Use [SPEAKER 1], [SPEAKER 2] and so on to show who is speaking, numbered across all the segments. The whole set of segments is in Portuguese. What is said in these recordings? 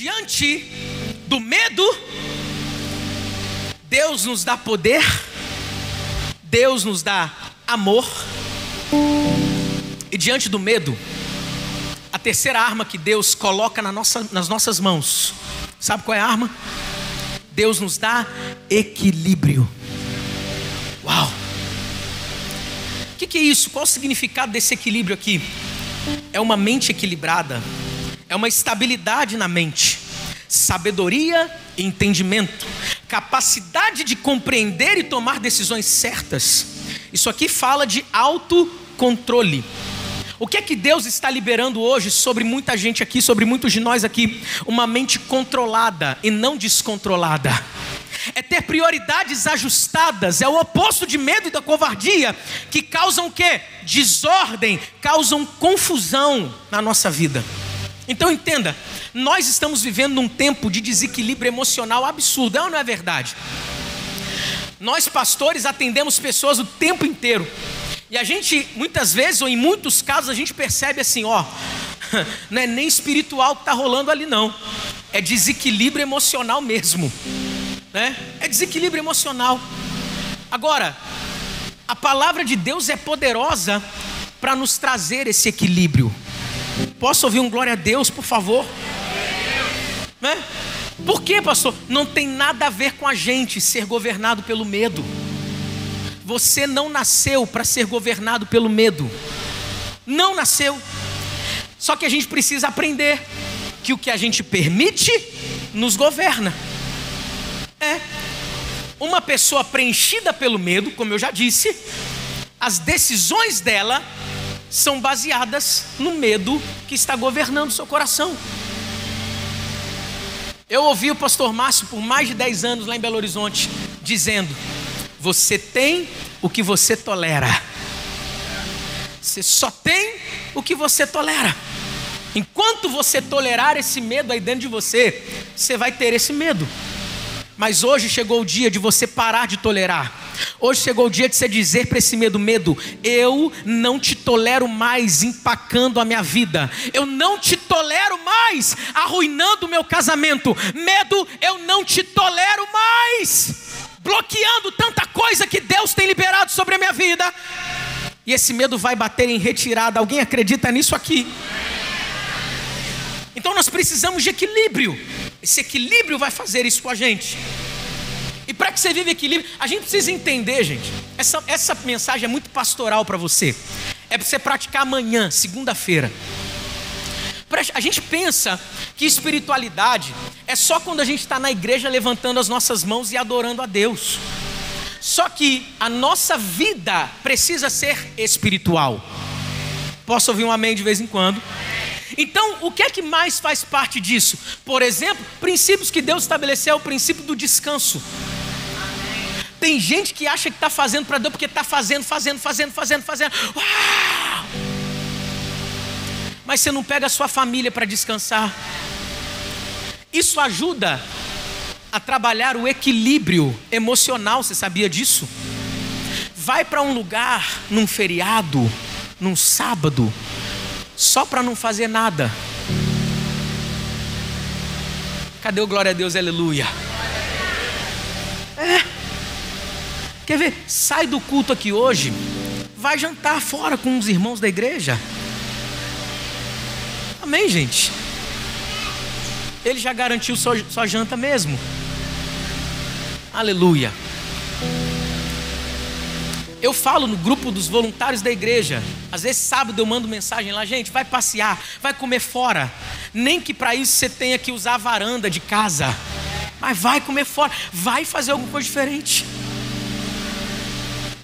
[SPEAKER 1] diante do medo, Deus nos dá poder, Deus nos dá amor, e diante do medo, a terceira arma que Deus coloca na nossa, nas nossas mãos, sabe qual é a arma? Deus nos dá equilíbrio. Uau! O que, que é isso? Qual o significado desse equilíbrio aqui? É uma mente equilibrada, é uma estabilidade na mente, sabedoria e entendimento, capacidade de compreender e tomar decisões certas. Isso aqui fala de autocontrole. O que é que Deus está liberando hoje sobre muita gente aqui, sobre muitos de nós aqui? Uma mente controlada e não descontrolada. É ter prioridades ajustadas, é o oposto de medo e da covardia, que causam o quê? Desordem, causam confusão na nossa vida. Então entenda, nós estamos vivendo num tempo de desequilíbrio emocional absurdo, é ou não é verdade? Nós pastores atendemos pessoas o tempo inteiro. E a gente, muitas vezes, ou em muitos casos, a gente percebe assim, ó, não é nem espiritual que está rolando ali, não. É desequilíbrio emocional mesmo. Né? É desequilíbrio emocional. Agora, a palavra de Deus é poderosa para nos trazer esse equilíbrio. Posso ouvir um glória a Deus, por favor? Né? Por quê, pastor? Não tem nada a ver com a gente ser governado pelo medo. Você não nasceu para ser governado pelo medo. Não nasceu. Só que a gente precisa aprender que o que a gente permite nos governa. É. Uma pessoa preenchida pelo medo, como eu já disse, as decisões dela são baseadas no medo que está governando seu coração. Eu ouvi o pastor Márcio por mais de 10 anos lá em Belo Horizonte dizendo: você tem o que você tolera. Você só tem o que você tolera. Enquanto você tolerar esse medo aí dentro de você, você vai ter esse medo. Mas hoje chegou o dia de você parar de tolerar. Hoje chegou o dia de você dizer para esse medo: medo, eu não te tolero mais empacando a minha vida. Eu não te tolero mais arruinando o meu casamento. Medo, eu não te tolero mais bloqueando tanta coisa que Deus tem liberado sobre a minha vida. E esse medo vai bater em retirada. Alguém acredita nisso aqui? Então nós precisamos de equilíbrio. Esse equilíbrio vai fazer isso com a gente. E para que você viva equilíbrio, a gente precisa entender, gente. Essa, essa mensagem é muito pastoral para você. É para você praticar amanhã, segunda-feira. A gente pensa que espiritualidade é só quando a gente está na igreja levantando as nossas mãos e adorando a Deus. Só que a nossa vida precisa ser espiritual. Posso ouvir um amém de vez em quando? Então, o que é que mais faz parte disso? Por exemplo, princípios que Deus estabeleceu, o princípio do descanso. Tem gente que acha que está fazendo para Deus porque está fazendo, fazendo, fazendo, fazendo, fazendo. Uau! mas você não pega a sua família para descansar. Isso ajuda a trabalhar o equilíbrio emocional, você sabia disso? Vai para um lugar num feriado, num sábado, só para não fazer nada. Cadê o glória a Deus, aleluia? Quer ver? Sai do culto aqui hoje, vai jantar fora com os irmãos da igreja. Amém, gente? Ele já garantiu sua, sua janta mesmo. Aleluia. Eu falo no grupo dos voluntários da igreja. Às vezes sábado eu mando mensagem lá, gente, vai passear, vai comer fora. Nem que para isso você tenha que usar a varanda de casa. Mas vai comer fora, vai fazer alguma coisa diferente.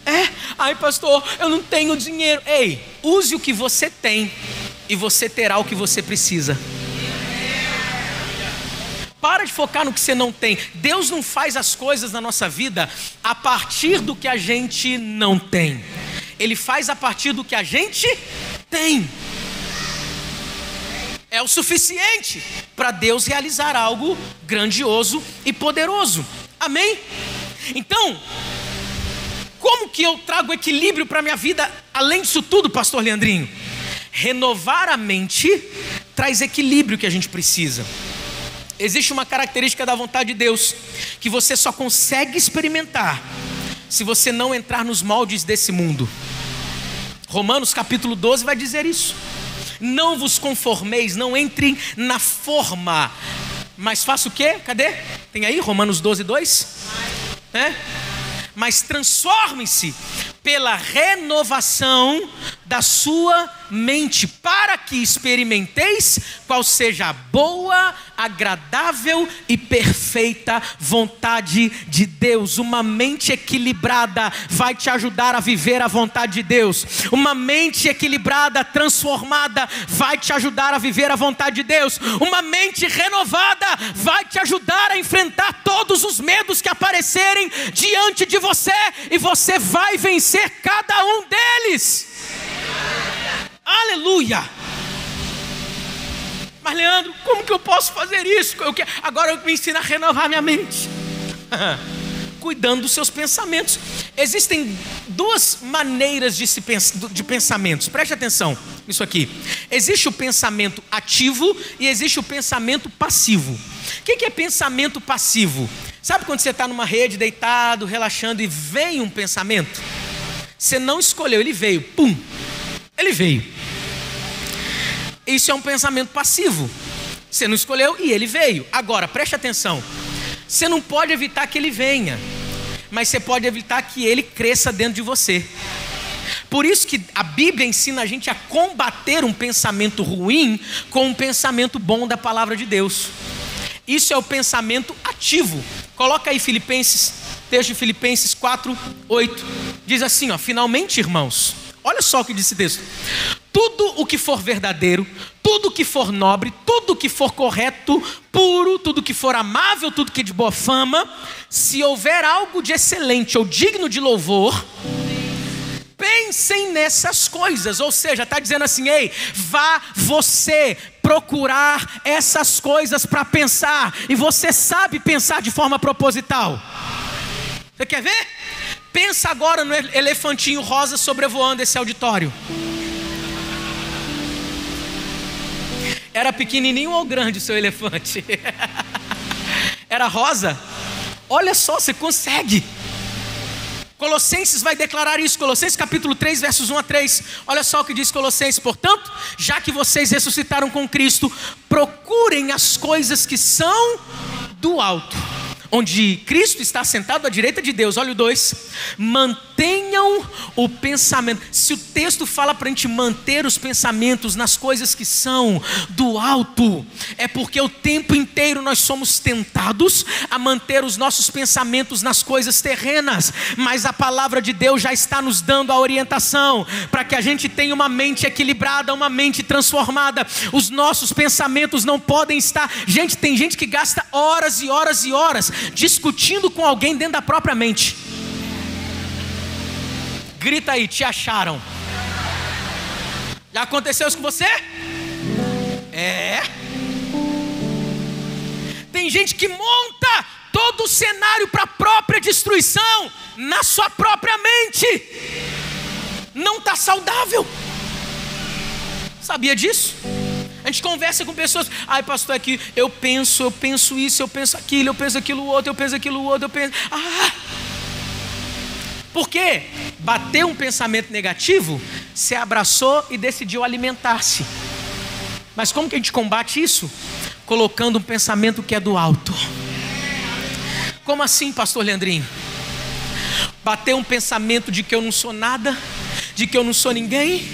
[SPEAKER 1] É, ai pastor, eu não tenho dinheiro. Ei, use o que você tem e você terá o que você precisa. Para de focar no que você não tem. Deus não faz as coisas na nossa vida a partir do que a gente não tem. Ele faz a partir do que a gente tem. É o suficiente para Deus realizar algo grandioso e poderoso. Amém? Então, como que eu trago equilíbrio para a minha vida além disso tudo, pastor Leandrinho? Renovar a mente traz equilíbrio que a gente precisa. Existe uma característica da vontade de Deus que você só consegue experimentar se você não entrar nos moldes desse mundo. Romanos capítulo 12 vai dizer isso. Não vos conformeis, não entrem na forma. Mas faça o quê? Cadê? Tem aí Romanos 12, 2? É? Mas transformem-se pela renovação da sua mente, para que experimenteis qual seja a boa, agradável e perfeita vontade de Deus. Uma mente equilibrada vai te ajudar a viver a vontade de Deus. Uma mente equilibrada, transformada, vai te ajudar a viver a vontade de Deus. Uma mente renovada vai te ajudar a enfrentar todos os medos que aparecerem diante de você e você vai vencer cada um deles. Aleluia! Mas Leandro, como que eu posso fazer isso? Eu quero... Agora eu me ensino a renovar minha mente. Cuidando dos seus pensamentos. Existem duas maneiras de, se pens... de pensamentos. Preste atenção nisso aqui. Existe o pensamento ativo e existe o pensamento passivo. O que é pensamento passivo? Sabe quando você está numa rede, deitado, relaxando e vem um pensamento? Você não escolheu, ele veio, pum, ele veio. Isso é um pensamento passivo. Você não escolheu e ele veio. Agora, preste atenção. Você não pode evitar que ele venha, mas você pode evitar que ele cresça dentro de você. Por isso que a Bíblia ensina a gente a combater um pensamento ruim com um pensamento bom da palavra de Deus. Isso é o pensamento ativo. Coloca aí Filipenses, texto de Filipenses 4, 8. Diz assim, ó, finalmente, irmãos, olha só o que diz esse texto tudo o que for verdadeiro, tudo o que for nobre, tudo o que for correto, puro, tudo que for amável, tudo que é de boa fama, se houver algo de excelente ou digno de louvor, pensem nessas coisas. Ou seja, está dizendo assim: ei, vá você procurar essas coisas para pensar, e você sabe pensar de forma proposital. Você quer ver? Pensa agora no elefantinho rosa sobrevoando esse auditório. Era pequenininho ou grande o seu elefante? Era rosa? Olha só, você consegue. Colossenses vai declarar isso, Colossenses capítulo 3, versos 1 a 3. Olha só o que diz Colossenses: portanto, já que vocês ressuscitaram com Cristo, procurem as coisas que são do alto onde Cristo está sentado à direita de Deus. Olha o 2. Mantenham o pensamento. Se o texto fala para a gente manter os pensamentos nas coisas que são do alto, é porque o tempo inteiro nós somos tentados a manter os nossos pensamentos nas coisas terrenas, mas a palavra de Deus já está nos dando a orientação para que a gente tenha uma mente equilibrada, uma mente transformada. Os nossos pensamentos não podem estar. Gente, tem gente que gasta horas e horas e horas discutindo com alguém dentro da própria mente. Grita aí, te acharam. Já aconteceu isso com você? É. Tem gente que monta todo o cenário para a própria destruição na sua própria mente. Não está saudável. Sabia disso? A gente conversa com pessoas, ai pastor, aqui eu penso, eu penso isso, eu penso aquilo, eu penso aquilo outro, eu penso aquilo outro, eu penso. Ah! Por quê? Bateu um pensamento negativo, se abraçou e decidiu alimentar-se. Mas como que a gente combate isso? Colocando um pensamento que é do alto. Como assim, pastor Leandrinho? Bateu um pensamento de que eu não sou nada, de que eu não sou ninguém,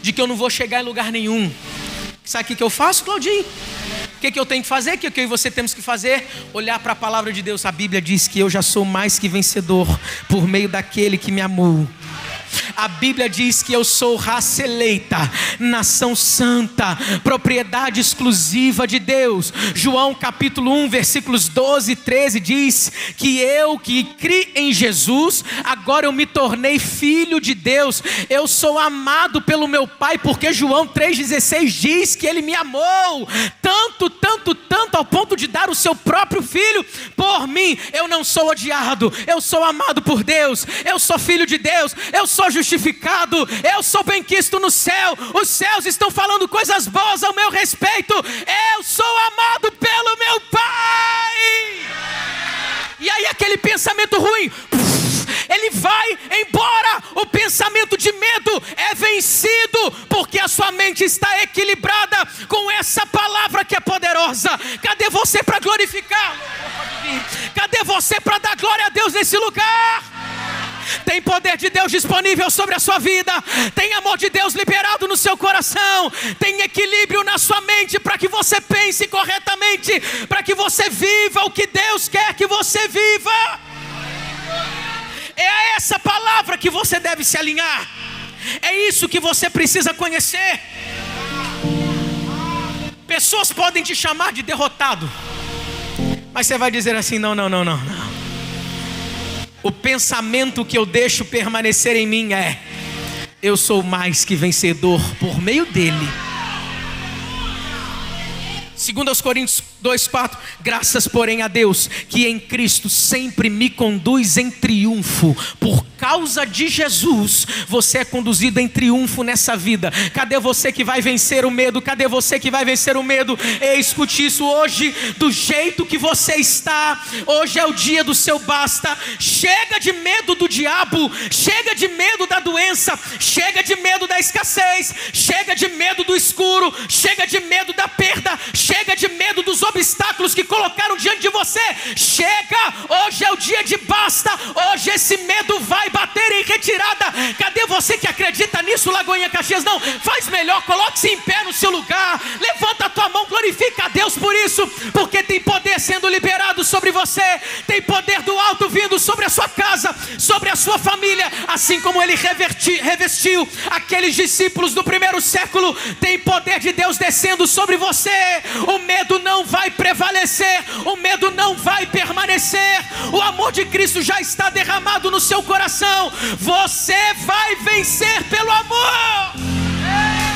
[SPEAKER 1] de que eu não vou chegar em lugar nenhum. Sabe o que eu faço, Claudinho? O que, eu tenho que fazer? O que eu e você temos que fazer? Olhar para a palavra de Deus. A Bíblia diz que eu já sou mais que vencedor por meio daquele que me amou. A Bíblia diz que eu sou raça eleita, nação santa, propriedade exclusiva de Deus. João capítulo 1, versículos 12 e 13 diz que eu que criei em Jesus, agora eu me tornei filho de Deus. Eu sou amado pelo meu Pai, porque João 3,16 diz que ele me amou tanto, tanto, tanto, ao ponto de dar o seu próprio filho por mim. Eu não sou odiado, eu sou amado por Deus, eu sou filho de Deus, eu sou justificado, eu sou benquisto no céu, os céus estão falando coisas boas ao meu respeito, eu sou amado pelo meu Pai. E aí aquele pensamento ruim, ele vai embora. O pensamento de medo é vencido, porque a sua mente está equilibrada com essa palavra que é poderosa. Cadê você para glorificar? Cadê você para dar glória a Deus nesse lugar? Tem poder de Deus disponível sobre a sua vida, tem amor de Deus liberado no seu coração, tem equilíbrio na sua mente para que você pense corretamente, para que você viva o que Deus quer que você viva. É a essa palavra que você deve se alinhar, é isso que você precisa conhecer. Pessoas podem te chamar de derrotado, mas você vai dizer assim: não, não, não, não, não. O pensamento que eu deixo permanecer em mim é: eu sou mais que vencedor por meio dele. Segundo aos Coríntios 2,4, graças porém a Deus, que em Cristo sempre me conduz em triunfo, por causa de Jesus, você é conduzido em triunfo nessa vida. Cadê você que vai vencer o medo? Cadê você que vai vencer o medo? Ei, escute isso hoje, do jeito que você está, hoje é o dia do seu basta. Chega de medo do diabo, chega de medo da doença, chega de medo da escassez, chega de medo do escuro, chega de medo da perda, chega de obstáculos que colocaram diante de você. Chega, hoje é o dia de basta, hoje esse medo vai bater em retirada. Cadê você que acredita nisso, Lagoinha Caxias? Não, faz melhor, coloque-se em pé no seu lugar, levanta a tua mão, glorifica a Deus por isso, porque tem poder sendo liberado sobre você, tem poder do alto vindo sobre a sua casa, sobre a sua família, assim como ele reverti, revestiu aqueles discípulos do primeiro século. Tem poder de Deus descendo sobre você. O medo não vai prevalecer, o medo não vai permanecer. O amor de Cristo já está derramado no seu coração. Você vai vencer pelo amor.